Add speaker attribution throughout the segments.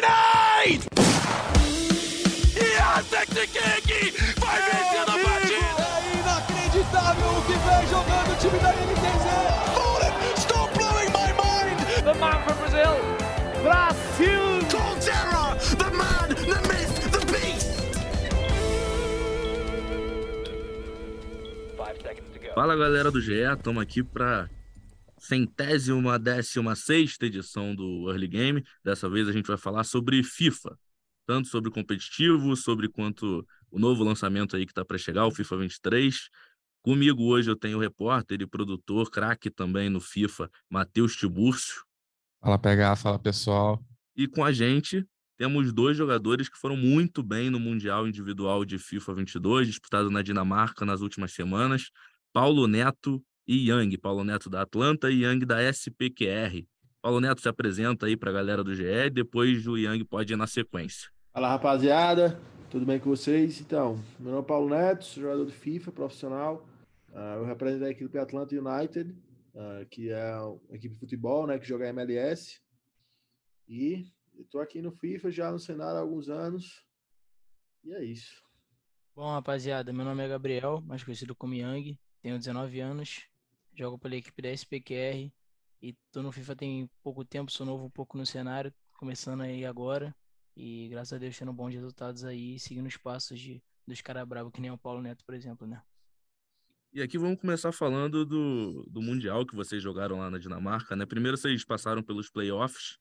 Speaker 1: Grenade! Yes, King vai vencer a partida!
Speaker 2: É inacreditável o que vem jogando o time da NTZ!
Speaker 1: Fallen, stop blowing my mind!
Speaker 3: The man from Brazil, Brasil!
Speaker 1: Colterra, the man, the myth, the beast!
Speaker 4: Fala galera do GE, estamos aqui para centésima, décima sexta edição do Early Game. Dessa vez a gente vai falar sobre FIFA, tanto sobre competitivo, sobre quanto o novo lançamento aí que está para chegar, o FIFA 23. Comigo hoje eu tenho o repórter e produtor, craque também no FIFA, Matheus Tiburcio.
Speaker 5: Fala PH, fala pessoal.
Speaker 4: E com a gente temos dois jogadores que foram muito bem no Mundial Individual de FIFA 22, disputado na Dinamarca nas últimas semanas. Paulo Neto e Yang. Paulo Neto da Atlanta e Yang da SPQR. Paulo Neto se apresenta aí para a galera do GE, depois o Yang pode ir na sequência.
Speaker 6: Fala rapaziada, tudo bem com vocês? Então, meu nome é Paulo Neto, sou jogador de FIFA profissional. Uh, eu represento a equipe Atlanta United, uh, que é uma equipe de futebol, né, que joga MLS. E estou aqui no FIFA já no cenário há alguns anos. E é isso.
Speaker 7: Bom, rapaziada, meu nome é Gabriel, mais conhecido como Yang, tenho 19 anos, jogo pela equipe da SPQR e tô no FIFA tem pouco tempo, sou novo um pouco no cenário, começando aí agora e graças a Deus tendo bons resultados aí, seguindo os passos de, dos caras bravos que nem o Paulo Neto, por exemplo, né?
Speaker 4: E aqui vamos começar falando do, do Mundial que vocês jogaram lá na Dinamarca, né? Primeiro vocês passaram pelos playoffs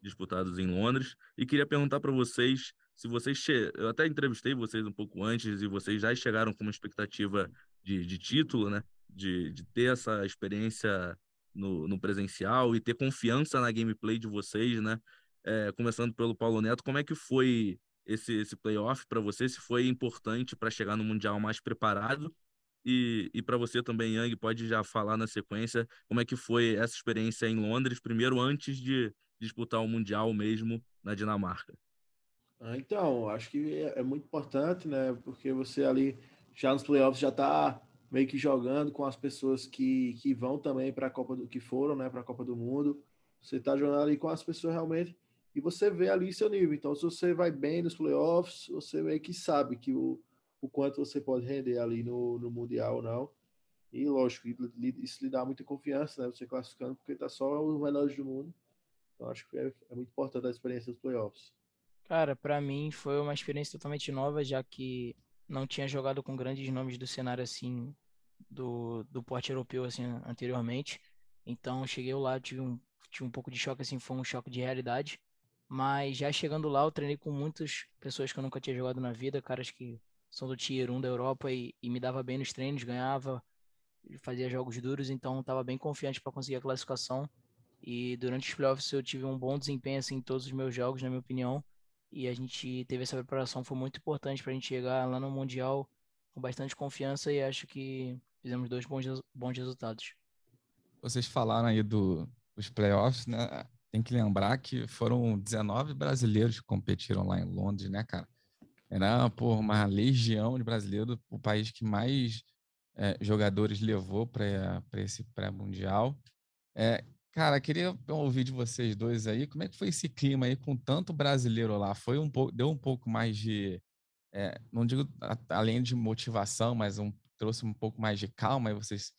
Speaker 4: disputados em Londres e queria perguntar para vocês se vocês che... eu até entrevistei vocês um pouco antes e vocês já chegaram com uma expectativa de, de título, né? De, de ter essa experiência no, no presencial e ter confiança na gameplay de vocês, né? É, começando pelo Paulo Neto, como é que foi esse, esse playoff para você? Se foi importante para chegar no Mundial mais preparado? E, e para você também, Yang, pode já falar na sequência como é que foi essa experiência em Londres, primeiro antes de disputar o Mundial mesmo na Dinamarca.
Speaker 6: Ah, então, acho que é, é muito importante, né? Porque você ali já nos playoffs já está meio que jogando com as pessoas que, que vão também para a Copa do que foram, né, para a Copa do Mundo. Você está jogando ali com as pessoas realmente e você vê ali seu nível. Então, se você vai bem nos playoffs, você meio que sabe que o, o quanto você pode render ali no, no Mundial ou não. E lógico, isso lhe dá muita confiança, né? Você classificando, porque tá só os melhores do mundo. Então, acho que é, é muito importante a experiência dos playoffs.
Speaker 7: Cara, para mim foi uma experiência totalmente nova, já que não tinha jogado com grandes nomes do cenário assim do, do porte europeu assim anteriormente. Então cheguei lá, tive um, tive um pouco de choque assim, foi um choque de realidade. Mas já chegando lá, eu treinei com muitas pessoas que eu nunca tinha jogado na vida, caras que são do Tier 1 da Europa e, e me dava bem nos treinos, ganhava, fazia jogos duros, então estava bem confiante para conseguir a classificação. E durante os playoffs eu tive um bom desempenho assim, em todos os meus jogos, na minha opinião e a gente teve essa preparação, foi muito importante para a gente chegar lá no Mundial com bastante confiança e acho que fizemos dois bons, bons resultados.
Speaker 5: Vocês falaram aí do, dos playoffs, né? Tem que lembrar que foram 19 brasileiros que competiram lá em Londres, né, cara? Era por uma legião de brasileiros, o país que mais é, jogadores levou para esse pré-mundial. É, Cara, queria ouvir de vocês dois aí, como é que foi esse clima aí com tanto brasileiro lá? Foi um pouco, deu um pouco mais de, é, não digo a, além de motivação, mas um, trouxe um pouco mais de calma e vocês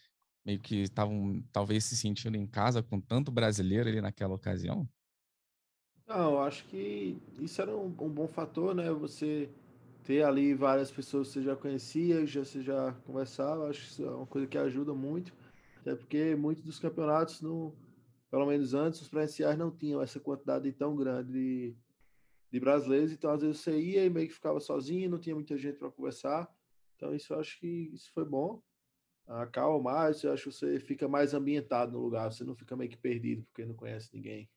Speaker 5: meio que estavam talvez se sentindo em casa com tanto brasileiro ali naquela ocasião?
Speaker 6: Não, acho que isso era um, um bom fator, né? Você ter ali várias pessoas que você já conhecia, já você já conversava, acho que isso é uma coisa que ajuda muito, até porque muitos dos campeonatos não pelo menos antes, os presenciais não tinham essa quantidade tão grande de, de brasileiros, então às vezes você ia e meio que ficava sozinho, não tinha muita gente para conversar. Então isso eu acho que isso foi bom. Acalma mais, eu acho que você fica mais ambientado no lugar, você não fica meio que perdido porque não conhece ninguém.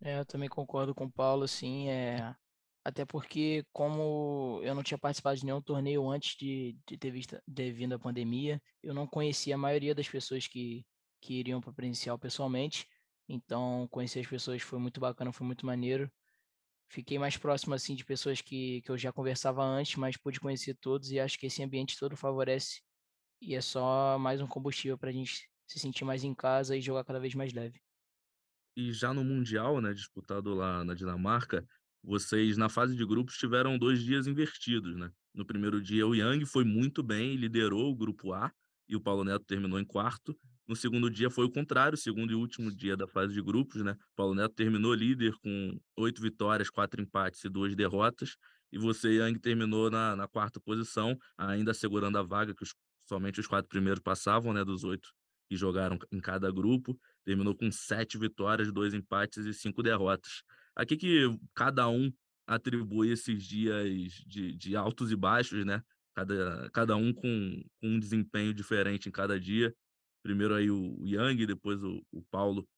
Speaker 7: É, eu também concordo com o Paulo, assim, é... até porque como eu não tinha participado de nenhum torneio antes de, de ter, visto, ter vindo a pandemia, eu não conhecia a maioria das pessoas que, que iriam para presencial pessoalmente. Então, conhecer as pessoas foi muito bacana, foi muito maneiro. Fiquei mais próximo assim de pessoas que, que eu já conversava antes, mas pude conhecer todos e acho que esse ambiente todo favorece e é só mais um combustível para a gente se sentir mais em casa e jogar cada vez mais leve.
Speaker 4: E já no Mundial, né, disputado lá na Dinamarca, vocês na fase de grupos tiveram dois dias invertidos, né? No primeiro dia, o Yang foi muito bem, liderou o grupo A e o Paulo Neto terminou em quarto. No segundo dia foi o contrário, segundo e último dia da fase de grupos, né? Paulo Neto terminou líder com oito vitórias, quatro empates e duas derrotas. E você, Yang, terminou na, na quarta posição, ainda segurando a vaga que os, somente os quatro primeiros passavam, né? Dos oito que jogaram em cada grupo. Terminou com sete vitórias, dois empates e cinco derrotas. A que, que cada um atribui esses dias de, de altos e baixos, né? Cada, cada um com, com um desempenho diferente em cada dia. Primeiro aí o Yang, depois o, o Paulo.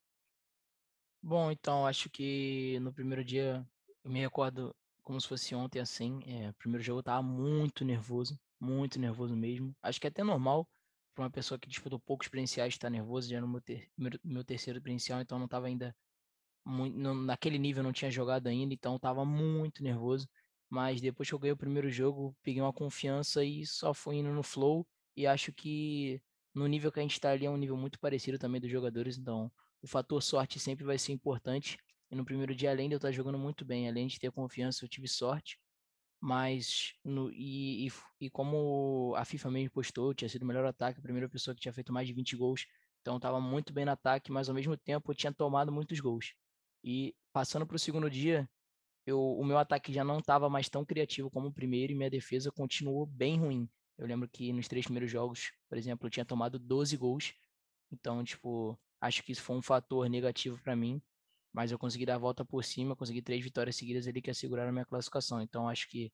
Speaker 7: Bom, então acho que no primeiro dia eu me recordo como se fosse ontem assim. É, primeiro jogo eu tava muito nervoso, muito nervoso mesmo. Acho que é até normal para uma pessoa que disputou poucos experienciais estar nervoso, já no meu, ter, meu terceiro experiencial, então não tava ainda muito, não, naquele nível não tinha jogado ainda, então estava muito nervoso. Mas depois que eu ganhei o primeiro jogo, peguei uma confiança e só fui indo no flow. E acho que no nível que a gente está ali é um nível muito parecido também dos jogadores, então o fator sorte sempre vai ser importante. E no primeiro dia, além de eu estar jogando muito bem, além de ter confiança, eu tive sorte. Mas, no, e, e, e como a FIFA mesmo postou, tinha sido o melhor ataque, a primeira pessoa que tinha feito mais de 20 gols. Então estava muito bem no ataque, mas ao mesmo tempo eu tinha tomado muitos gols. E passando para o segundo dia, eu, o meu ataque já não estava mais tão criativo como o primeiro e minha defesa continuou bem ruim. Eu lembro que nos três primeiros jogos, por exemplo, eu tinha tomado 12 gols. Então, tipo, acho que isso foi um fator negativo para mim. Mas eu consegui dar a volta por cima, consegui três vitórias seguidas ali que asseguraram a minha classificação. Então, acho que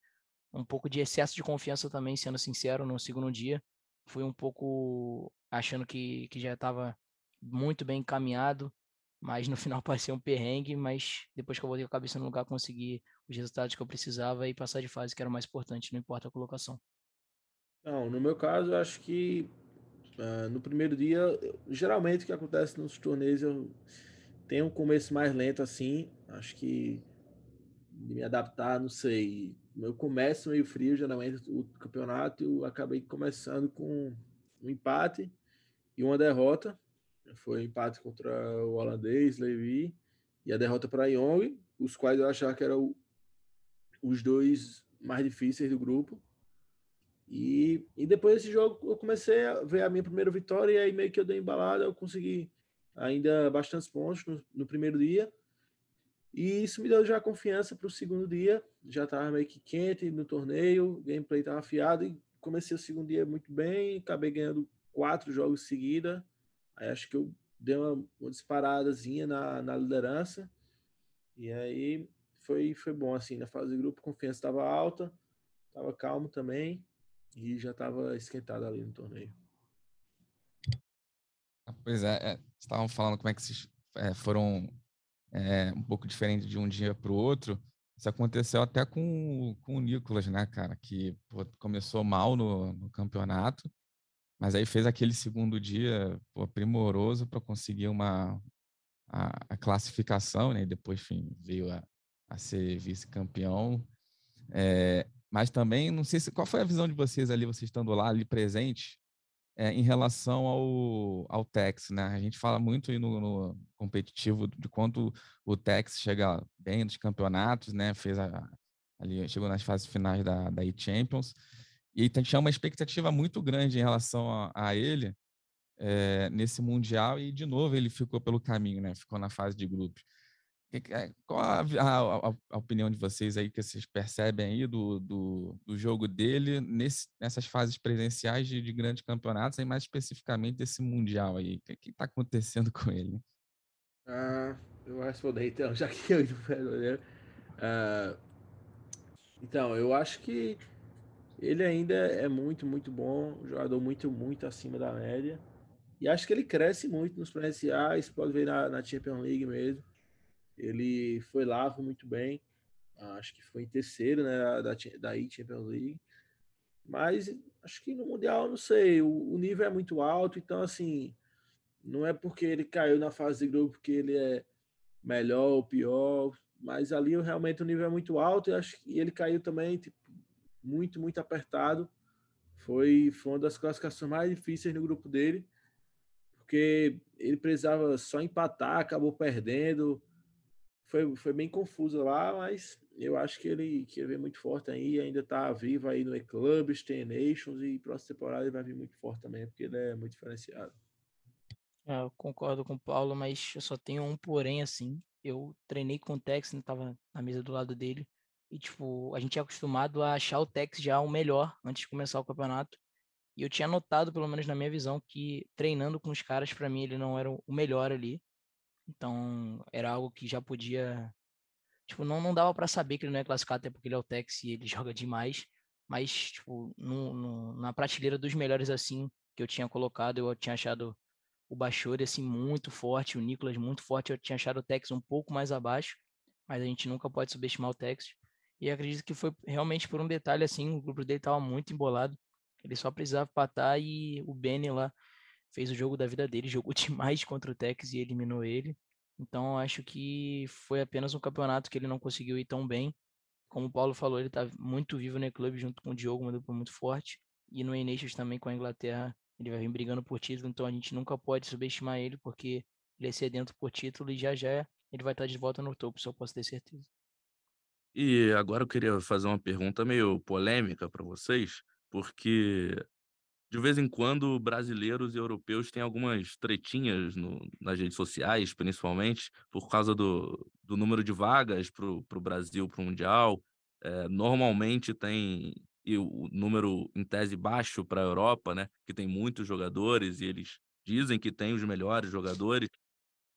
Speaker 7: um pouco de excesso de confiança também, sendo sincero, no segundo dia. Fui um pouco achando que, que já estava muito bem encaminhado mas no final parecia um perrengue, mas depois que eu voltei com a cabeça no lugar, consegui os resultados que eu precisava e passar de fase, que era o mais importante, não importa a colocação.
Speaker 6: Não, no meu caso, eu acho que uh, no primeiro dia, geralmente o que acontece nos torneios, eu tenho um começo mais lento assim, acho que de me adaptar, não sei. Eu começo meio frio, geralmente, o campeonato, eu acabei começando com um empate e uma derrota, foi um empate contra o holandês, Levi, e a derrota para Young, os quais eu achava que eram os dois mais difíceis do grupo. E, e depois desse jogo eu comecei a ver a minha primeira vitória e aí meio que eu dei embalada, eu consegui ainda bastantes pontos no, no primeiro dia. E isso me deu já confiança para o segundo dia. Já estava meio que quente no torneio, gameplay estava afiado e comecei o segundo dia muito bem. Acabei ganhando quatro jogos seguida. Aí acho que eu dei uma, uma disparadazinha na, na liderança. E aí foi, foi bom, assim, na fase de grupo, confiança estava alta, estava calmo também e já estava esquentado ali no torneio.
Speaker 5: Pois é, é estavam falando como é que vocês é, foram é, um pouco diferente de um dia para o outro. Isso aconteceu até com, com o Nicolas, né, cara? Que pô, começou mal no, no campeonato mas aí fez aquele segundo dia pô, primoroso para conseguir uma a, a, classificação, né? E depois, enfim, veio a, a ser vice-campeão. É, mas também, não sei se qual foi a visão de vocês ali, vocês estando lá, ali presente, é, em relação ao, ao Tex, né? A gente fala muito no, no competitivo de quanto o Tex chega bem nos campeonatos, né? Fez a, ali, chegou nas fases finais da, da E-Champions. E tinha uma expectativa muito grande em relação a, a ele é, nesse Mundial e, de novo, ele ficou pelo caminho, né? Ficou na fase de grupos. Eh, qual a, a, a, opinião de vocês aí que vocês percebem aí do, do, do jogo dele nesse, nessas fases presenciais de, de, grandes campeonatos e mais especificamente desse Mundial aí? O que está acontecendo com ele?
Speaker 6: Ah, eu vou responder então, já que eu não uh, Então, eu acho que ele ainda é muito, muito bom, jogador muito, muito acima da média. E acho que ele cresce muito nos presenciais, pode ver na, na Champions League mesmo. Ele foi lá, foi muito bem. Acho que foi em terceiro, né, da, da Champions League. Mas acho que no Mundial, não sei, o, o, nível é muito alto, então assim, não é porque ele caiu na fase de grupo que ele é melhor ou pior, mas ali realmente o nível é muito alto e acho que ele caiu também, tipo, muito, muito apertado. Foi, foi uma das classificações mais difíceis no grupo dele, porque ele precisava só empatar, acabou perdendo. Foi, foi bem confuso lá, mas eu acho que ele, que ele vem muito forte aí, ainda tá vivo aí no E-Clubs, tem Nations e próxima temporada ele vai vir muito forte também, porque ele é muito diferenciado.
Speaker 7: É, eu concordo com o Paulo, mas eu só tenho um porém assim. Eu treinei com o Tex, né, tava na mesa do lado dele. E, tipo, a gente é acostumado a achar o Tex já o melhor antes de começar o campeonato. E eu tinha notado, pelo menos na minha visão, que treinando com os caras, para mim, ele não era o melhor ali. Então, era algo que já podia. Tipo, não, não dava para saber que ele não ia classificar, até porque ele é o Tex e ele joga demais. Mas, tipo, no, no, na prateleira dos melhores assim que eu tinha colocado, eu tinha achado o Bachori assim muito forte, o Nicolas muito forte. Eu tinha achado o Tex um pouco mais abaixo, mas a gente nunca pode subestimar o Tex. E acredito que foi realmente por um detalhe assim, o grupo dele estava muito embolado. Ele só precisava patar e o Benny lá fez o jogo da vida dele, jogou demais contra o Tex e eliminou ele. Então acho que foi apenas um campeonato que ele não conseguiu ir tão bem. Como o Paulo falou, ele está muito vivo no clube junto com o Diogo, uma dupla muito forte. E no Enations também com a Inglaterra, ele vai vir brigando por título, então a gente nunca pode subestimar ele, porque ele é sedento por título e já já ele vai estar de volta no topo, eu posso ter certeza.
Speaker 4: E agora eu queria fazer uma pergunta meio polêmica para vocês, porque de vez em quando brasileiros e europeus têm algumas tretinhas no, nas redes sociais, principalmente por causa do, do número de vagas para o Brasil, para o Mundial. É, normalmente tem e o número em tese baixo para a Europa, né? Que tem muitos jogadores e eles dizem que tem os melhores jogadores.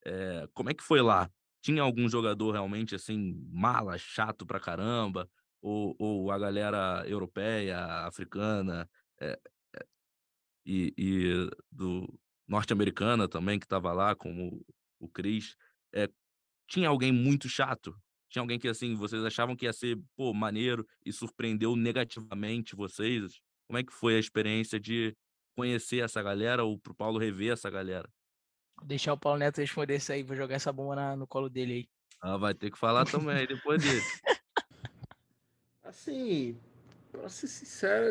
Speaker 4: É, como é que foi lá? tinha algum jogador realmente assim, mala, chato pra caramba, ou, ou a galera europeia, africana é, e, e, do norte-americana também, que estava lá, como o Cris, é, tinha alguém muito chato? Tinha alguém que, assim, vocês achavam que ia ser, pô, maneiro e surpreendeu negativamente vocês? Como é que foi a experiência de conhecer essa galera ou pro Paulo rever essa galera?
Speaker 7: deixar o Paulo Neto responder isso aí, vou jogar essa bomba na, no colo dele aí.
Speaker 4: Ah, vai ter que falar também depois disso.
Speaker 6: Assim, pra ser sincero,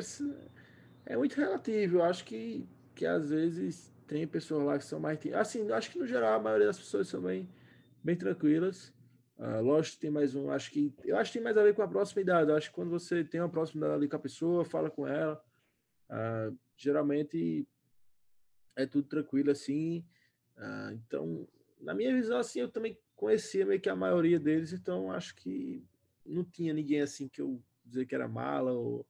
Speaker 6: é muito relativo. Eu acho que, que às vezes tem pessoas lá que são mais. Assim, acho que no geral a maioria das pessoas são bem, bem tranquilas. Uh, lógico que tem mais um. Acho que eu acho que tem mais a ver com a proximidade. Eu acho que quando você tem uma proximidade ali com a pessoa, fala com ela, uh, geralmente é tudo tranquilo assim. Ah, então, na minha visão, assim, eu também conhecia meio que a maioria deles, então acho que não tinha ninguém assim que eu dizer que era mala ou,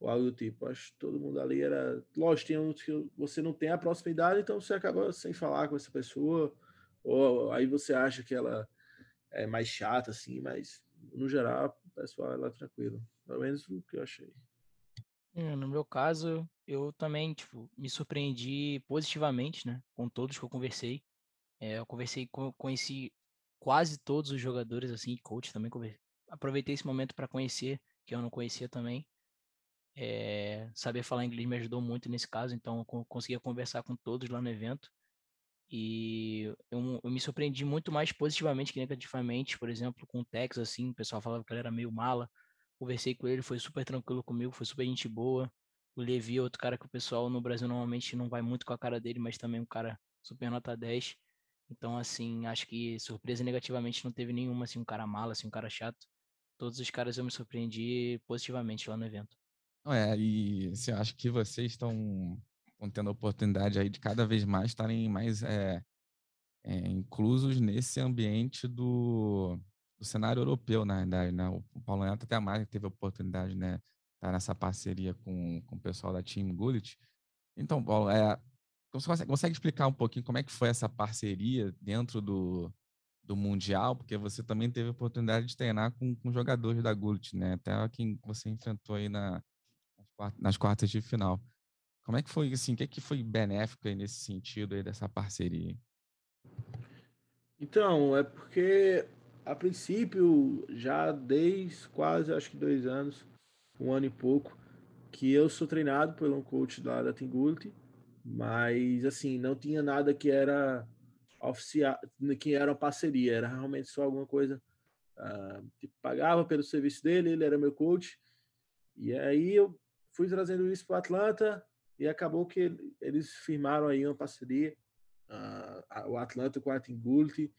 Speaker 6: ou algo do tipo. Acho que todo mundo ali era. Lógico, tem uns que você não tem a proximidade, então você acaba sem falar com essa pessoa, ou aí você acha que ela é mais chata, assim, mas no geral, o pessoal ela é tranquilo. Pelo menos o que eu achei.
Speaker 7: É, no meu caso, eu também, tipo, me surpreendi positivamente, né, com todos que eu conversei. É, eu conversei, com, conheci quase todos os jogadores, assim, coach também, conversei. aproveitei esse momento para conhecer, que eu não conhecia também. É, saber falar inglês me ajudou muito nesse caso, então eu conseguia conversar com todos lá no evento. E eu, eu me surpreendi muito mais positivamente que negativamente, por exemplo, com o Tex, assim, o pessoal falava que ele era meio mala, Conversei com ele, foi super tranquilo comigo, foi super gente boa. O Levi é outro cara que o pessoal no Brasil normalmente não vai muito com a cara dele, mas também um cara super nota 10. Então, assim, acho que surpresa negativamente não teve nenhuma, assim, um cara mala, assim, um cara chato. Todos os caras eu me surpreendi positivamente lá no evento.
Speaker 5: Não é, e assim, acho que vocês estão tendo a oportunidade aí de cada vez mais estarem mais é, é, inclusos nesse ambiente do, do cenário europeu, na verdade, né? O Paulo Neto até mais teve a oportunidade, né, tá nessa parceria com, com o pessoal da Team Gullit. Então, Paulo, é, você consegue, consegue, explicar um pouquinho como é que foi essa parceria dentro do, do Mundial? Porque você também teve a oportunidade de treinar com, com jogadores da Gullit, né? Até quem você enfrentou aí na, nas quartas de final. Como é que foi, assim, o que, é que foi benéfico aí nesse sentido aí dessa parceria?
Speaker 6: Então, é porque a princípio, já desde quase, acho que dois anos, um ano e pouco, que eu sou treinado por um coach lá da Tingult, mas assim, não tinha nada que era oficial, que era uma parceria, era realmente só alguma coisa uh, que pagava pelo serviço dele, ele era meu coach, e aí eu fui trazendo isso para Atlanta e acabou que eles firmaram aí uma parceria, uh, o Atlanta com a Tingult,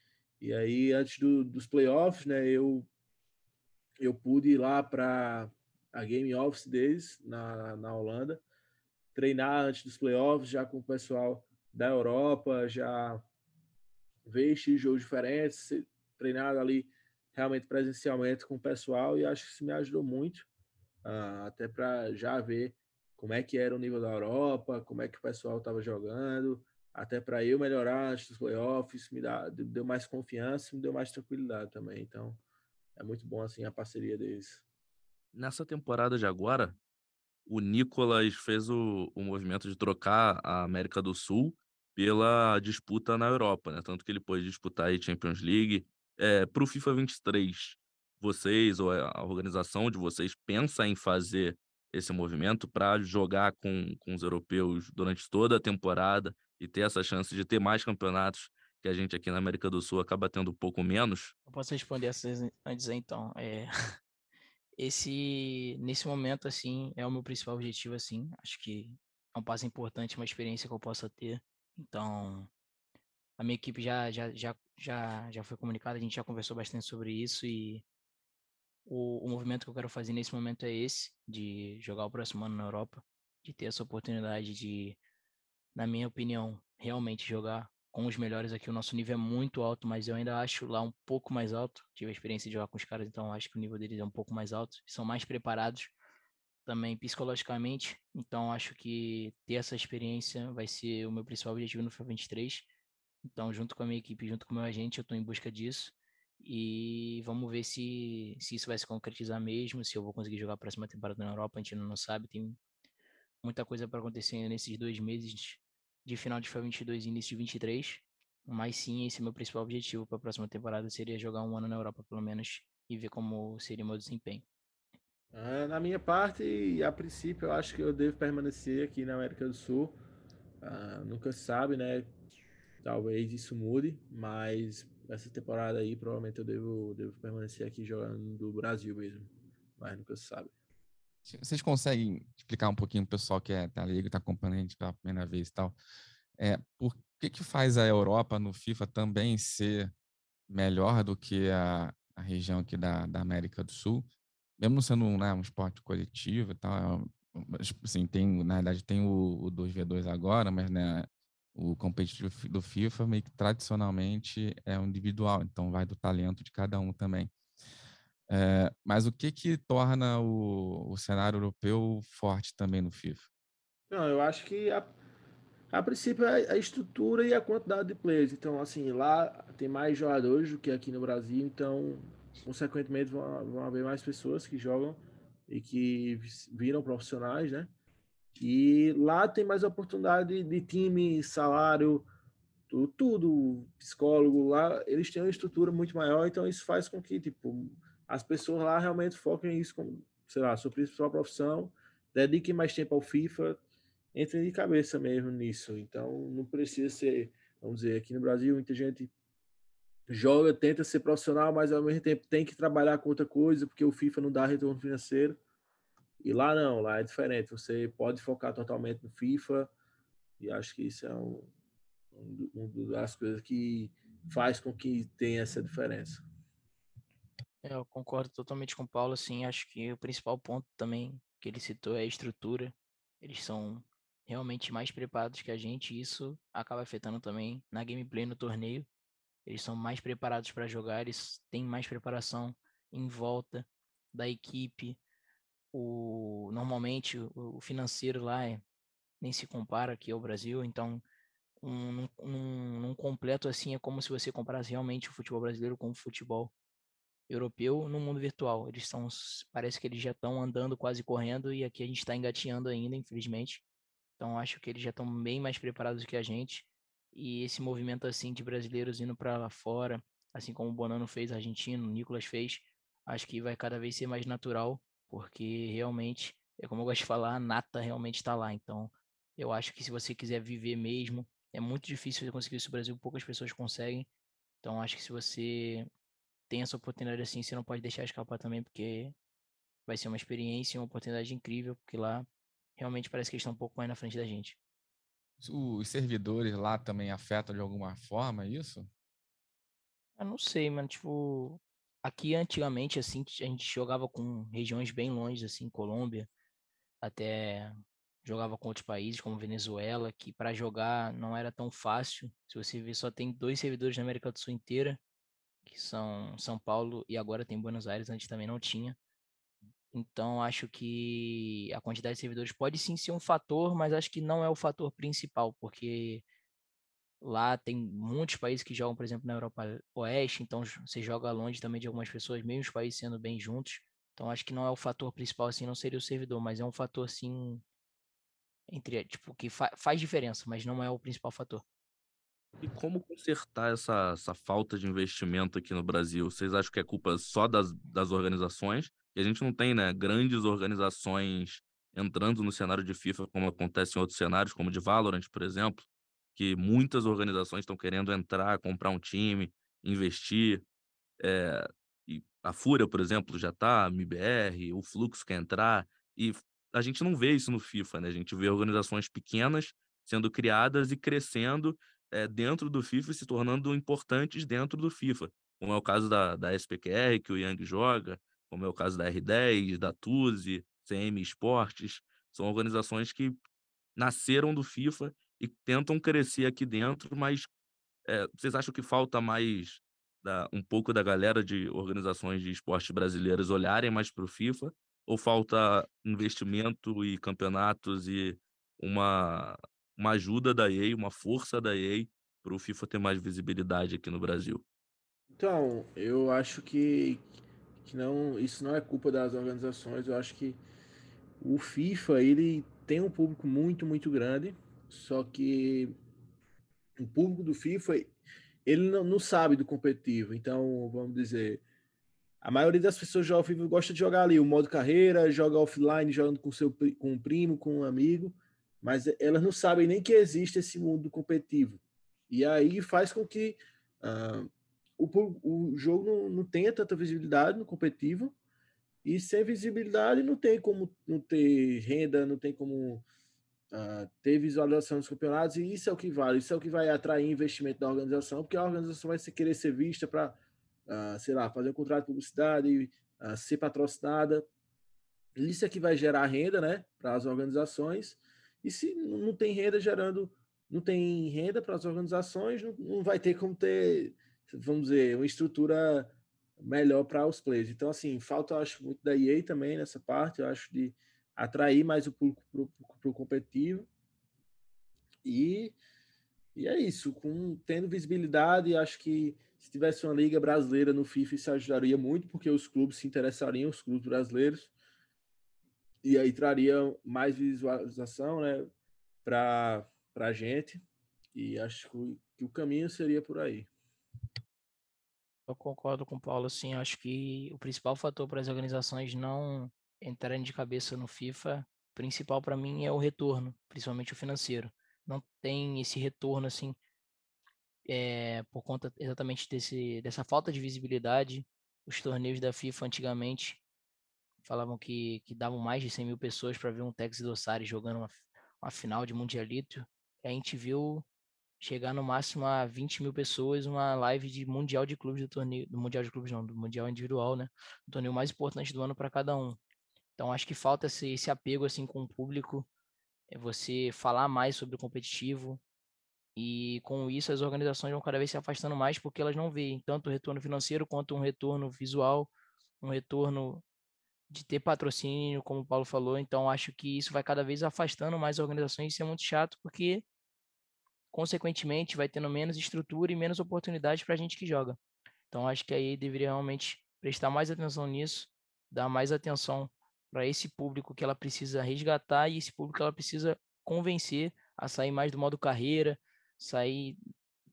Speaker 6: e aí, antes do, dos playoffs, né, eu, eu pude ir lá para a Game Office deles na, na Holanda, treinar antes dos playoffs, já com o pessoal da Europa, já ver jogos diferentes, treinar ali realmente presencialmente com o pessoal e acho que isso me ajudou muito, uh, até para já ver como é que era o nível da Europa, como é que o pessoal estava jogando, até para eu melhorar dos playoffs, me dá, deu mais confiança, me deu mais tranquilidade também. Então, é muito bom assim a parceria deles.
Speaker 4: Nessa temporada de agora, o Nicolas fez o, o movimento de trocar a América do Sul pela disputa na Europa, né? Tanto que ele pôde disputar a Champions League. É, para o FIFA 23, vocês ou a organização de vocês pensa em fazer esse movimento para jogar com, com os europeus durante toda a temporada e ter essa chance de ter mais campeonatos que a gente aqui na América do Sul acaba tendo um pouco menos?
Speaker 7: Eu posso responder antes então. É, esse nesse momento assim é o meu principal objetivo assim. Acho que é um passo importante, uma experiência que eu possa ter. Então, a minha equipe já já já já, já foi comunicada, a gente já conversou bastante sobre isso e o, o movimento que eu quero fazer nesse momento é esse, de jogar o próximo ano na Europa, de ter essa oportunidade de, na minha opinião, realmente jogar com os melhores aqui. O nosso nível é muito alto, mas eu ainda acho lá um pouco mais alto. Tive a experiência de jogar com os caras, então acho que o nível deles é um pouco mais alto. São mais preparados também psicologicamente. Então acho que ter essa experiência vai ser o meu principal objetivo no FIFA 23. Então, junto com a minha equipe, junto com o meu agente, eu estou em busca disso. E vamos ver se, se isso vai se concretizar mesmo, se eu vou conseguir jogar a próxima temporada na Europa, a gente não sabe. Tem muita coisa para acontecer nesses dois meses de final de FIFA 22 e início de 23. Mas sim, esse é meu principal objetivo para a próxima temporada, seria jogar um ano na Europa pelo menos e ver como seria o meu desempenho.
Speaker 6: Ah, na minha parte, a princípio, eu acho que eu devo permanecer aqui na América do Sul. Ah, nunca sabe, né? Talvez isso mude, mas essa temporada aí provavelmente eu devo, devo permanecer aqui jogando do Brasil mesmo. Mas nunca se sabe.
Speaker 5: Vocês conseguem explicar um pouquinho pro pessoal que é, tá ligado, tá acompanhando a gente pela primeira vez e tal, é, por que que faz a Europa no FIFA também ser melhor do que a, a região aqui da, da América do Sul? Mesmo sendo né, um esporte coletivo e tal, é assim, tem, na verdade tem o, o 2v2 agora, mas né, o competitivo do FIFA meio que tradicionalmente é um individual, então vai do talento de cada um também. É, mas o que que torna o, o, cenário europeu forte também no FIFA?
Speaker 6: Não, eu acho que a, a princípio é a estrutura e a quantidade de players. Então, assim, lá tem mais jogadores do que aqui no Brasil, então, consequentemente, vão, vão haver mais pessoas que jogam e que viram profissionais, né? E lá tem mais oportunidade de time, salário, tudo, tudo, psicólogo lá, eles têm uma estrutura muito maior, então isso faz com que, tipo, as pessoas lá realmente foquem isso como, sei lá, sua principal profissão, dediquem mais tempo ao FIFA, entrem de cabeça mesmo nisso. Então, não precisa ser, vamos dizer, aqui no Brasil, muita gente joga, tenta ser profissional, mas ao mesmo tempo tem que trabalhar com outra coisa, porque o FIFA não dá retorno financeiro. E lá não, lá é diferente. Você pode focar totalmente no FIFA. E acho que isso é um, um das coisas que faz com que tenha essa diferença.
Speaker 7: É, eu concordo totalmente com o Paulo, assim, acho que o principal ponto também que ele citou é a estrutura. Eles são realmente mais preparados que a gente, e isso acaba afetando também na gameplay no torneio. Eles são mais preparados para jogar, eles têm mais preparação em volta da equipe, o, normalmente o, financeiro lá é, nem se compara aqui ao Brasil, então um, um, um, completo assim é como se você comparasse realmente o futebol brasileiro com o futebol europeu no mundo virtual. Eles estão, parece que eles já estão andando, quase correndo, e aqui a gente está engateando ainda, infelizmente. Então acho que eles já estão bem mais preparados que a gente. E esse movimento assim de brasileiros indo para lá fora, assim como o Bonano fez, argentino, o Nicolas fez, acho que vai cada vez ser mais natural porque realmente, é como eu gosto de falar, a nata realmente está lá. Então, eu acho que se você quiser viver mesmo, é muito difícil você conseguir isso no Brasil, poucas pessoas conseguem. Então, acho que se você tem essa oportunidade assim, você não pode deixar escapar também, porque vai ser uma experiência, uma oportunidade incrível, porque lá realmente parece que eles estão um pouco mais na frente da gente.
Speaker 5: Os servidores lá também afetam de alguma forma isso?
Speaker 7: Eu não sei, mano. Tipo, aqui antigamente, assim, a gente jogava com regiões bem longe, assim, Colômbia, até jogava com outros países, como Venezuela, que para jogar não era tão fácil. Se você ver, só tem dois servidores na América do Sul inteira, que são São Paulo e agora tem Buenos Aires, antes também não tinha. Então, acho que a quantidade de servidores pode sim ser um fator, mas acho que não é o fator principal, porque lá tem muitos países que jogam, por exemplo, na Europa Oeste, então você joga longe também de algumas pessoas, mesmo os países sendo bem juntos. Então, acho que não é o fator principal, assim, não seria o servidor, mas é um fator, assim, entre, tipo, que fa faz diferença, mas não é o principal fator.
Speaker 4: E como consertar essa, essa falta de investimento aqui no Brasil? Vocês acham que é culpa só das, das organizações? E a gente não tem, né, grandes organizações entrando no cenário de FIFA, como acontece em outros cenários, como de Valorant, por exemplo, que muitas organizações estão querendo entrar, comprar um time, investir. É, a Fúria, por exemplo, já está, a MBR, o Fluxo quer entrar, e a gente não vê isso no FIFA, né? A gente vê organizações pequenas sendo criadas e crescendo é, dentro do FIFA e se tornando importantes dentro do FIFA, como é o caso da, da SPQR, que o Yang joga, como é o caso da R10, da Tuzi, CM Esportes, são organizações que nasceram do FIFA e tentam crescer aqui dentro, mas é, vocês acham que falta mais da, um pouco da galera de organizações de esportes brasileiras olharem mais para o FIFA? Ou falta investimento e campeonatos e uma, uma ajuda da EA, uma força da EA para o FIFA ter mais visibilidade aqui no Brasil?
Speaker 6: Então, eu acho que, que não, isso não é culpa das organizações. Eu acho que o FIFA ele tem um público muito, muito grande, só que o público do FIFA ele não, não sabe do competitivo. Então, vamos dizer, a maioria das pessoas jogam FIFA gosta de jogar ali o modo carreira, joga offline, jogando com seu com um primo, com um amigo, mas elas não sabem nem que existe esse mundo competitivo. E aí faz com que uh, o, o jogo não, não tenha tanta visibilidade no competitivo, e sem visibilidade não tem como não ter renda, não tem como uh, ter visualização dos campeonatos, e isso é o que vale, isso é o que vai atrair investimento da organização, porque a organização vai se querer ser vista para, uh, sei lá, fazer um contrato de publicidade, uh, ser patrocinada. Isso é que vai gerar renda, né, para as organizações. E se não tem renda gerando, não tem renda para as organizações, não, não vai ter como ter, vamos dizer, uma estrutura melhor para os players. Então, assim, falta, eu acho, muito da EA também nessa parte, eu acho, de atrair mais o público para o competitivo. E, e é isso, com tendo visibilidade, acho que se tivesse uma liga brasileira no FIFA, isso ajudaria muito, porque os clubes se interessariam, os clubes brasileiros, e aí traria mais visualização né, para a gente. E acho que, o caminho seria por aí.
Speaker 7: Eu concordo com o Paulo, sim. Acho que o principal fator para as organizações não entrarem de cabeça no FIFA, principal para mim é o retorno, principalmente o financeiro. Não tem esse retorno assim é, por conta exatamente desse, dessa falta de visibilidade. Os torneios da FIFA antigamente falavam que, que davam mais de 100 mil pessoas para ver um Tex Dossari jogando uma, uma final de Mundialito. E a gente viu chegar no máximo a 20 mil pessoas uma live de Mundial de Clubes do torneio, do Mundial de Clubes não, do Mundial Individual, né? O torneio mais importante do ano para cada um. Então acho que falta esse, esse apego assim com o público, é você falar mais sobre o competitivo e com isso as organizações vão cada vez se afastando mais porque elas não veem tanto o retorno financeiro quanto um retorno visual, um retorno de ter patrocínio, como o Paulo falou. Então acho que isso vai cada vez afastando mais organizações isso é muito chato porque consequentemente vai tendo menos estrutura e menos oportunidades para a gente que joga. Então acho que aí deveria realmente prestar mais atenção nisso, dar mais atenção para esse público que ela precisa resgatar e esse público que ela precisa convencer a sair mais do modo carreira, sair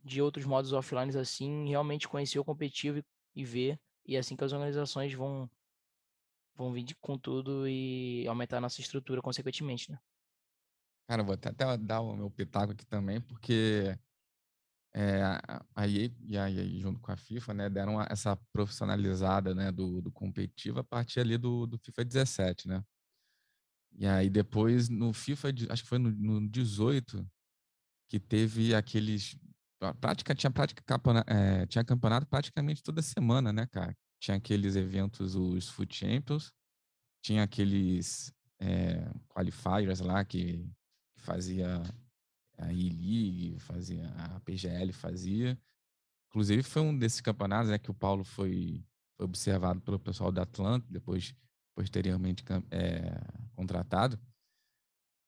Speaker 7: de outros modos offline assim, realmente conhecer o competitivo e, ver, e é assim que as organizações vão vão vir com tudo e aumentar a nossa estrutura consequentemente, né?
Speaker 5: Cara, vou até, até dar o meu pitaco aqui também, porque é, a EA e a EA, junto com a FIFA, né, deram essa profissionalizada, né, do, do competitivo a partir ali do, do FIFA 17, né? E aí depois no FIFA, acho que foi no, no 18, que teve aqueles prática tinha prática é, tinha campeonato praticamente toda semana, né, cara? tinha aqueles eventos, os Food Champions, tinha aqueles é, qualifiers lá que, que fazia a E-League, fazia a PGL fazia. Inclusive foi um desses campeonatos né, que o Paulo foi, foi observado pelo pessoal da Atlanta, depois posteriormente é, contratado.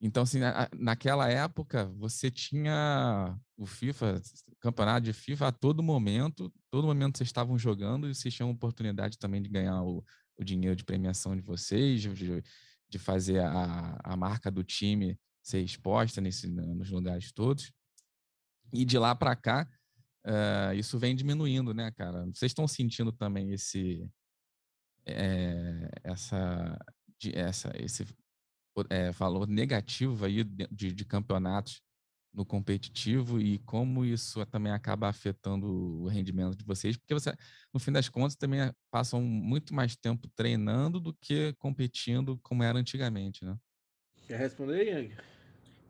Speaker 5: Então, assim, na, naquela época, você tinha o FIFA, campeonato de FIFA a todo momento, todo momento vocês estavam jogando e vocês tinham oportunidade também de ganhar o, o dinheiro de premiação de vocês, de, de fazer a, a marca do time ser exposta nesse, nos lugares todos. E de lá para cá, uh, isso vem diminuindo, né, cara? Vocês estão sentindo também esse, é, essa, de, essa, esse é, valor negativo aí de, de campeonatos no competitivo e como isso também acaba afetando o rendimento de vocês, porque você, no fim das contas, também eh, passam muito mais tempo treinando do que competindo como era antigamente, né?
Speaker 6: Quer responder, Yang?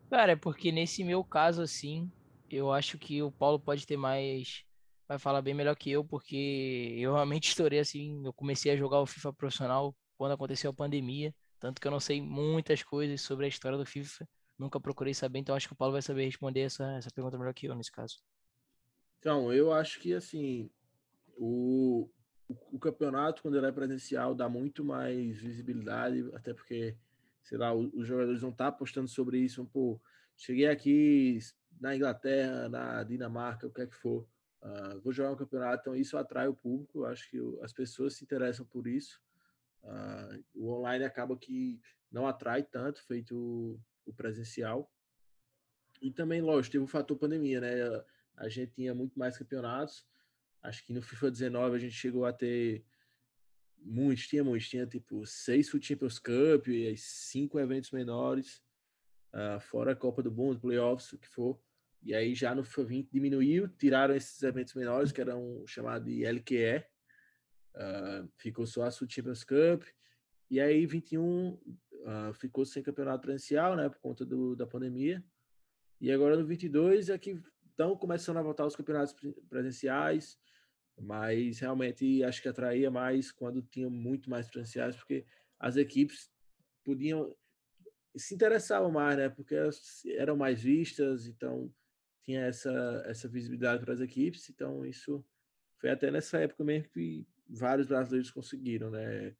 Speaker 7: Cara, é porque nesse meu caso, assim, eu acho que o Paulo pode ter mais. Vai falar bem melhor que eu, porque eu realmente estourei assim. Eu comecei a jogar o FIFA profissional quando aconteceu a pandemia. Tanto que eu não sei muitas coisas sobre a história do FIFA nunca procurei saber, então acho que o Paulo vai saber responder essa, essa pergunta melhor que eu nesse caso.
Speaker 6: Então, eu acho que assim, o, o, campeonato, quando ele é presencial, dá muito mais visibilidade, até porque, sei lá, os, jogadores não estão tá apostando sobre isso. Pô, cheguei aqui na Inglaterra, na Dinamarca, o que é que for, uh, vou jogar um campeonato, então isso atrai o público, acho que as pessoas se interessam por isso. Uh, o online acaba que não atrai tanto, feito o presencial. E também, lógico, teve o fator pandemia, né? A gente tinha muito mais campeonatos. Acho que no FIFA 19 a gente chegou a ter muitos, tinha muitos, tinha tipo seis Foot Champions Cup e cinco eventos menores, uh, fora a Copa do Mundo, playoffs, o que for. E aí já no FIFA 20 diminuiu, tiraram esses eventos menores, que eram chamados de LQE, uh, ah, ficou só a Foot Champions Cup. E aí 21 uh, ficou sem campeonato presencial, né, por conta do, da pandemia. E agora no 22 é que estão começando a voltar os campeonatos presenciais, mas realmente acho que atraía mais quando tinham muito mais presenciais, porque as equipes podiam se interessavam mais, né, porque elas eram mais vistas, então tinha essa essa visibilidade para as equipes, então isso foi até nessa época mesmo que vários brasileiros conseguiram, né?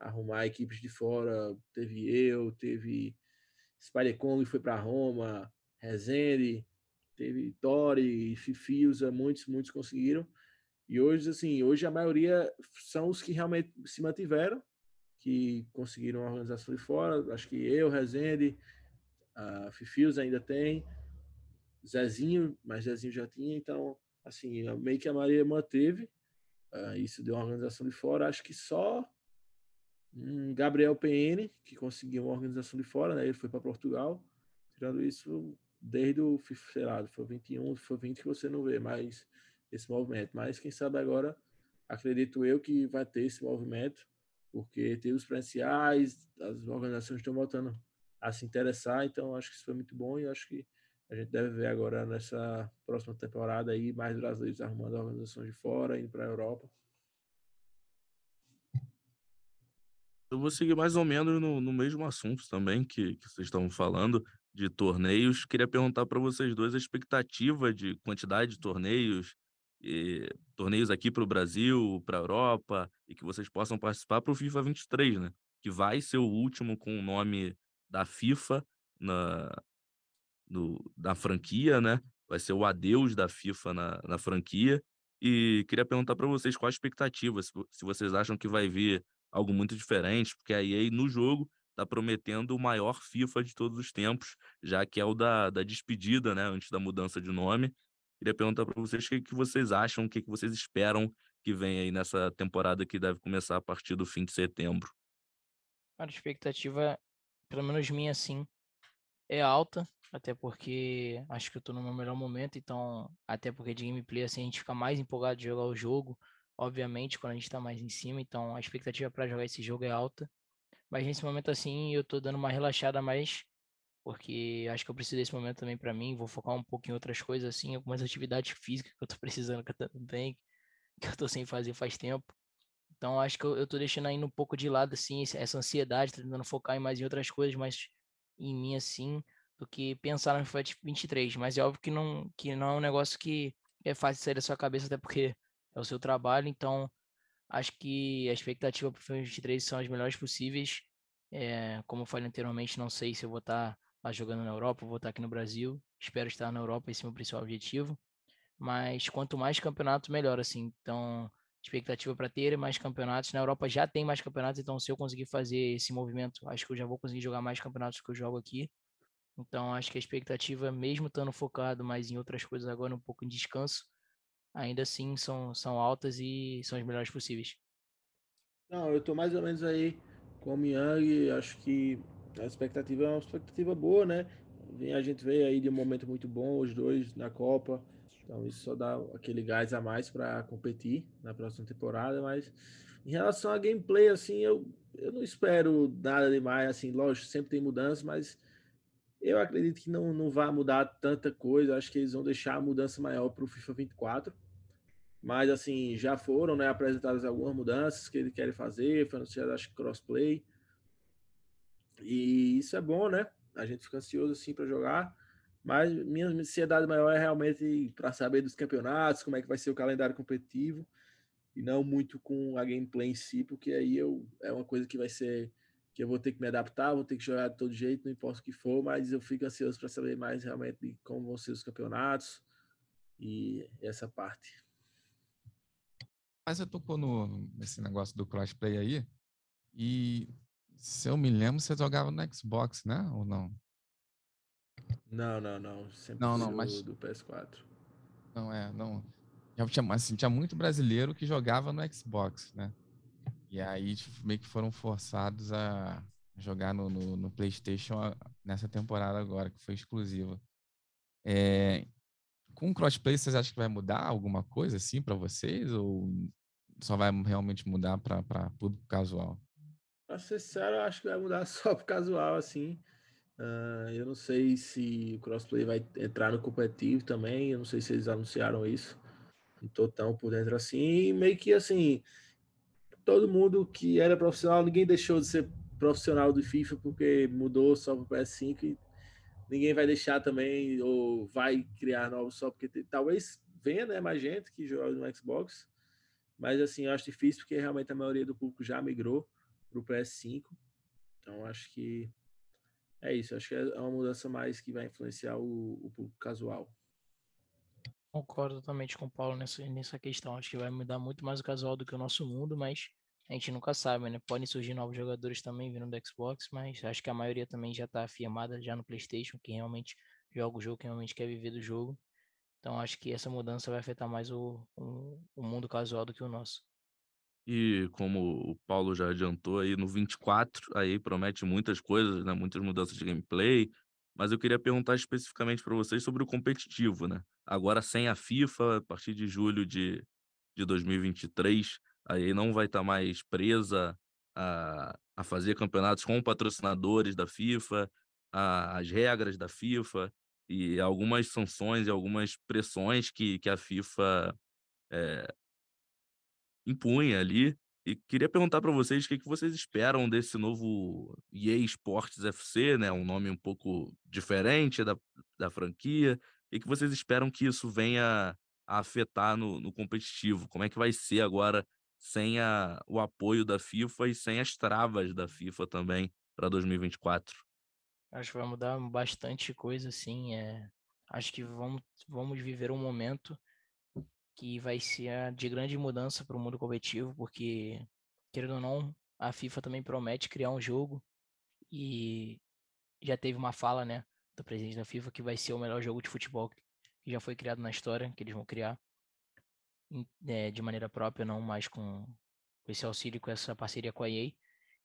Speaker 6: arrumar equipes de fora. Teve eu, teve Spider Kong foi para Roma, Rezende, teve Tori, Fifiusa, muitos, muitos conseguiram. E hoje, assim, hoje a maioria são os que realmente se mantiveram, que conseguiram a organização de fora. Acho que eu, Rezende, a Fifius ainda tem, Zezinho, mas Zezinho já tinha, então, assim, meio que a Maria manteve. Uh, isso deu uma organização de fora. Acho que só um Gabriel PN, que conseguiu uma organização de fora, né? Ele foi para Portugal. Tirando isso, desde o, sei lá, foi 21, foi 20 que você não vê mais esse movimento. Mas quem sabe agora, acredito eu que vai ter esse movimento, porque tem os presenciais, as organizações estão voltando a se interessar, então acho que isso foi muito bom e acho que a gente deve ver agora nessa próxima temporada aí mais brasileiros arrumando organizações de fora, indo para a Europa.
Speaker 4: Eu vou seguir mais ou menos no, no mesmo assunto também que, que vocês estavam falando, de torneios. Queria perguntar para vocês dois a expectativa de quantidade de torneios, e, torneios aqui para o Brasil, para a Europa, e que vocês possam participar para o FIFA 23, né? Que vai ser o último com o nome da FIFA na, na franquia, né? Vai ser o adeus da FIFA na, na franquia. E queria perguntar para vocês qual a expectativa, se, se vocês acham que vai vir algo muito diferente, porque a EA no jogo está prometendo o maior FIFA de todos os tempos, já que é o da, da despedida, né, antes da mudança de nome. Queria perguntar para vocês o que, que vocês acham, o que, que vocês esperam que venha aí nessa temporada que deve começar a partir do fim de setembro.
Speaker 7: A expectativa, pelo menos minha, sim, é alta, até porque acho que eu tô no meu melhor momento, então, até porque de gameplay, assim, a gente fica mais empolgado de jogar o jogo, obviamente, quando a gente está mais em cima, então a expectativa para jogar esse jogo é alta. Mas nesse momento assim, eu tô dando uma relaxada mais, porque acho que eu preciso desse momento também para mim, vou focar um pouco em outras coisas assim, algumas atividades físicas que eu tô precisando também, que eu tô sem fazer faz tempo. Então acho que eu, eu tô deixando ainda um pouco de lado, assim, essa ansiedade, tentando focar em mais em outras coisas, mas em mim, assim, do que pensar no FIFA 23. Mas é óbvio que não, que não é um negócio que é fácil sair da sua cabeça, até porque é o seu trabalho, então acho que a expectativa para o FIFA 23 são as melhores possíveis. É, como eu falei anteriormente, não sei se eu vou estar lá jogando na Europa, vou estar aqui no Brasil. Espero estar na Europa, esse é o meu principal objetivo. Mas quanto mais campeonato, melhor, assim. Então, expectativa para ter mais campeonatos. Na Europa já tem mais campeonatos, então se eu conseguir fazer esse movimento, acho que eu já vou conseguir jogar mais campeonatos que eu jogo aqui. Então, acho que a expectativa, mesmo estando focado mais em outras coisas agora, um pouco em descanso, ainda assim são, são altas e são as melhores possíveis.
Speaker 6: Não, eu tô mais ou menos aí com o Yang, acho que a expectativa é uma expectativa boa, né? A gente veio aí de um momento muito bom, os dois na Copa, então isso só dá aquele gás a mais para competir na próxima temporada, mas em relação a gameplay, assim, eu, eu não espero nada demais, assim, lógico, sempre tem mudanças, mas eu acredito que não, não vai mudar tanta coisa, acho que eles vão deixar a mudança maior para o FIFA 24, mas assim, já foram né, apresentadas algumas mudanças que eles querem fazer, foi anunciado acho que crossplay, e isso é bom, né? A gente fica ansioso assim para jogar. Mas minha ansiedade maior é realmente para saber dos campeonatos, como é que vai ser o calendário competitivo, e não muito com a gameplay em si, porque aí eu, é uma coisa que vai ser que eu vou ter que me adaptar, vou ter que jogar de todo jeito, não importa o que for, mas eu fico ansioso para saber mais realmente de como vão ser os campeonatos e essa parte.
Speaker 5: Mas eu tocou no, nesse negócio do crossplay aí, e se eu me lembro, você jogava no Xbox, né? Ou não?
Speaker 6: Não, não, não. Sempre
Speaker 5: Não, não, mas-
Speaker 6: do PS4.
Speaker 5: Não, é, não. Já tinha, assim, tinha muito brasileiro que jogava no Xbox, né? E aí tipo, meio que foram forçados a jogar no, no, no PlayStation nessa temporada agora, que foi exclusiva. É, com o crossplay, vocês acham que vai mudar alguma coisa assim para vocês? Ou só vai realmente mudar para público casual?
Speaker 6: Pra ser sincero, eu acho que vai mudar só pro casual, assim. Ah, eu não sei se o crossplay vai entrar no competitivo também. Eu não sei se eles anunciaram isso. Não tô tão por dentro assim. E meio que assim, todo mundo que era profissional, ninguém deixou de ser profissional do FIFA porque mudou só pro PS5 e ninguém vai deixar também ou vai criar novos só porque talvez venha, né, mais gente que joga no Xbox. Mas assim, eu acho difícil porque realmente a maioria do público já migrou pro PS5. Então acho que é isso. Acho que é uma mudança mais que vai influenciar o, o público casual.
Speaker 7: Concordo totalmente com o Paulo nessa, nessa questão. Acho que vai mudar muito mais o casual do que o nosso mundo, mas a gente nunca sabe, né? Podem surgir novos jogadores também vindo do Xbox, mas acho que a maioria também já está afirmada já no PlayStation, que realmente joga o jogo, que realmente quer viver do jogo. Então acho que essa mudança vai afetar mais o, o, o mundo casual do que o nosso.
Speaker 4: E como o Paulo já adiantou aí no 24, aí promete muitas coisas, né? Muitas mudanças de gameplay. Mas eu queria perguntar especificamente para vocês sobre o competitivo, né? Agora sem a FIFA, a partir de julho de, de 2023, aí não vai estar mais presa a, a fazer campeonatos com patrocinadores da FIFA, a, as regras da FIFA e algumas sanções e algumas pressões que, que a FIFA eh, impunha ali. E queria perguntar para vocês o que, que vocês esperam desse novo EA Sports FC, né? Um nome um pouco diferente da, da franquia. E que vocês esperam que isso venha a afetar no, no competitivo? Como é que vai ser agora sem a, o apoio da FIFA e sem as travas da FIFA também para 2024?
Speaker 7: Acho que vai mudar bastante coisa, assim. É... Acho que vamos, vamos viver um momento que vai ser de grande mudança para o mundo competitivo, porque, querendo ou não, a FIFA também promete criar um jogo e já teve uma fala, né, do presidente da FIFA que vai ser o melhor jogo de futebol que já foi criado na história, que eles vão criar é, de maneira própria, não mais com, com esse auxílio, com essa parceria com a EA.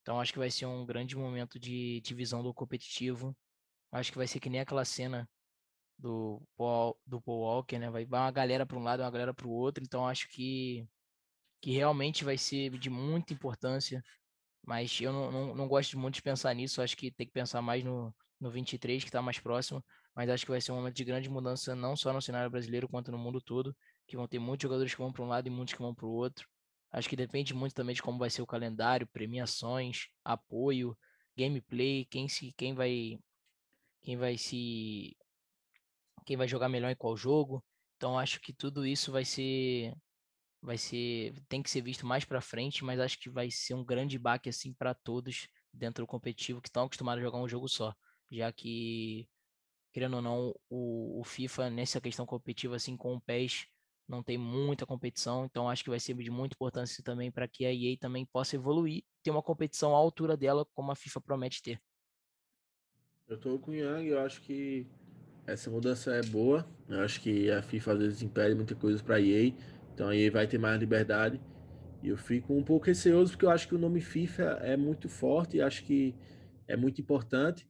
Speaker 7: Então acho que vai ser um grande momento de divisão do competitivo. Acho que vai ser que nem aquela cena do Paul, do Paul Walker, né? Vai uma galera para um lado, uma galera para o outro. Então acho que que realmente vai ser de muita importância. Mas eu não, não, não gosto muito de pensar nisso. Acho que tem que pensar mais no, no 23, que está mais próximo. Mas acho que vai ser um momento de grande mudança, não só no cenário brasileiro, quanto no mundo todo. Que vão ter muitos jogadores que vão para um lado e muitos que vão para o outro. Acho que depende muito também de como vai ser o calendário, premiações, apoio, gameplay, quem se quem vai quem vai se quem vai jogar melhor em qual jogo. Então acho que tudo isso vai ser vai ser tem que ser visto mais para frente, mas acho que vai ser um grande baque assim para todos dentro do competitivo que estão acostumados a jogar um jogo só, já que querendo ou não, o, o FIFA nessa questão competitiva assim com o PES não tem muita competição, então acho que vai ser de muita importância também para que a EA também possa evoluir, ter uma competição à altura dela, como a FIFA promete ter.
Speaker 6: Eu tô com o Yang, eu acho que essa mudança é boa. Eu acho que a FIFA às vezes impede muita coisa para a EA, então a EA vai ter mais liberdade. E eu fico um pouco receoso porque eu acho que o nome FIFA é muito forte acho que é muito importante.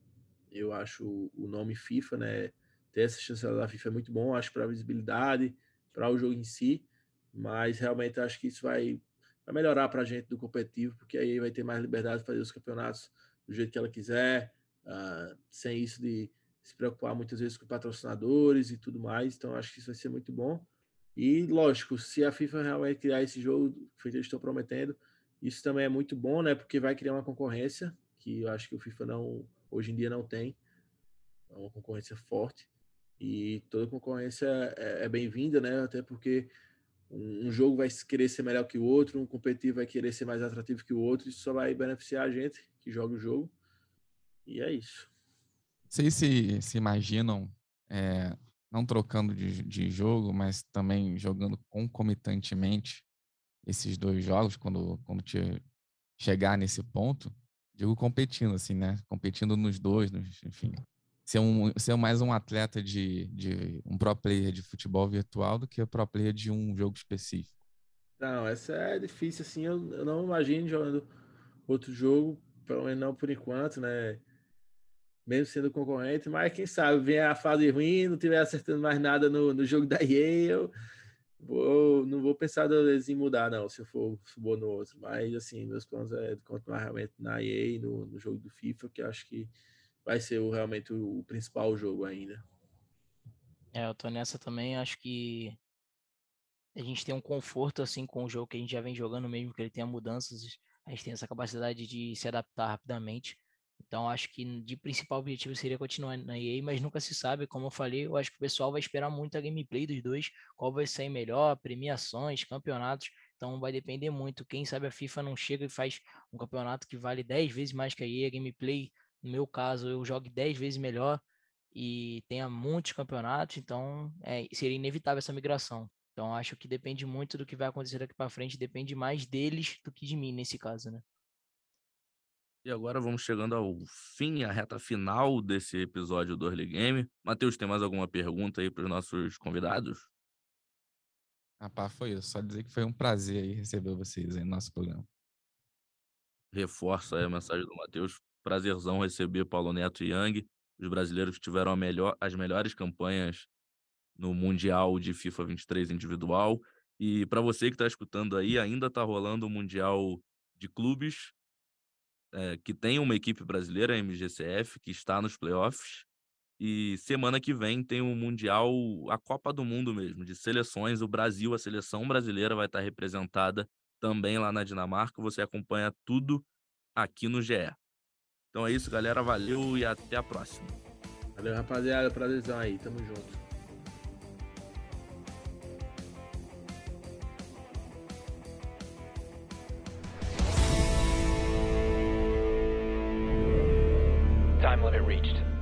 Speaker 6: Eu acho o nome FIFA, né, ter essa chancela da FIFA é muito bom, acho para visibilidade, para o jogo em si, mas realmente acho que isso vai, vai melhorar para a gente do competitivo, porque aí vai ter mais liberdade de fazer os campeonatos do jeito que ela quiser, uh, sem isso de se preocupar muitas vezes com patrocinadores e tudo mais. Então acho que isso vai ser muito bom. E lógico, se a FIFA realmente criar esse jogo que eles estão prometendo, isso também é muito bom, né? Porque vai criar uma concorrência que eu acho que o FIFA não hoje em dia não tem, é uma concorrência forte. E toda concorrência é, é bem-vinda, né? Até porque um, um, jogo vai querer ser melhor que o outro, um competitivo vai querer ser mais atrativo que o outro, isso só vai beneficiar a gente que joga o jogo. E é isso.
Speaker 5: Vocês se, se imaginam, é, não trocando de, de jogo, mas também jogando concomitantemente esses dois jogos, quando, quando te chegar nesse ponto? Digo competindo, assim, né? Competindo nos dois, nos, enfim ser, um, ser mais um atleta de, de um pro player de futebol virtual do que o pro player de um jogo específico?
Speaker 6: Não, essa é difícil, assim, eu, eu não imagino jogando outro jogo, pelo menos não por enquanto, né? Mesmo sendo concorrente, mas quem sabe vem a fase ruim, não tiver acertando mais nada no, no jogo da eu vou, não vou pensar em mudar, não, se eu for, for no outro. Mas, assim, meus planos é continuar realmente na EA, no, no jogo do FIFA, que acho que vai ser o, realmente o, o principal jogo ainda.
Speaker 7: É, eu tô nessa também, acho que a gente tem um conforto assim com o jogo que a gente já vem jogando mesmo que ele tenha mudanças, a gente tem essa capacidade de se adaptar rapidamente. Então acho que de principal objetivo seria continuar na EA, mas nunca se sabe, como eu falei, eu acho que o pessoal vai esperar muito a gameplay dos dois, qual vai sair melhor, premiações, campeonatos. Então vai depender muito. Quem sabe a FIFA não chega e faz um campeonato que vale 10 vezes mais que a EA, a gameplay no meu caso, eu jogue 10 vezes melhor e tenha muitos campeonatos, então é, seria inevitável essa migração. Então acho que depende muito do que vai acontecer daqui para frente, depende mais deles do que de mim nesse caso, né?
Speaker 4: E agora vamos chegando ao fim, a reta final desse episódio do Early Game. Matheus, tem mais alguma pergunta aí para os nossos convidados?
Speaker 5: Rapaz, foi isso. Só dizer que foi um prazer aí receber vocês aí no nosso programa.
Speaker 4: Reforça aí a mensagem do Matheus. Prazerzão receber Paulo Neto e Yang, os brasileiros que tiveram melhor, as melhores campanhas no Mundial de FIFA 23 individual. E para você que está escutando aí, ainda está rolando o Mundial de Clubes, é, que tem uma equipe brasileira, a MGCF, que está nos playoffs. E semana que vem tem o Mundial, a Copa do Mundo mesmo, de seleções. O Brasil, a seleção brasileira, vai estar representada também lá na Dinamarca. Você acompanha tudo aqui no GE. Então é isso, galera. Valeu e até a próxima.
Speaker 6: Valeu, rapaziada. Prazerzão aí. Tamo junto. Time limit reached.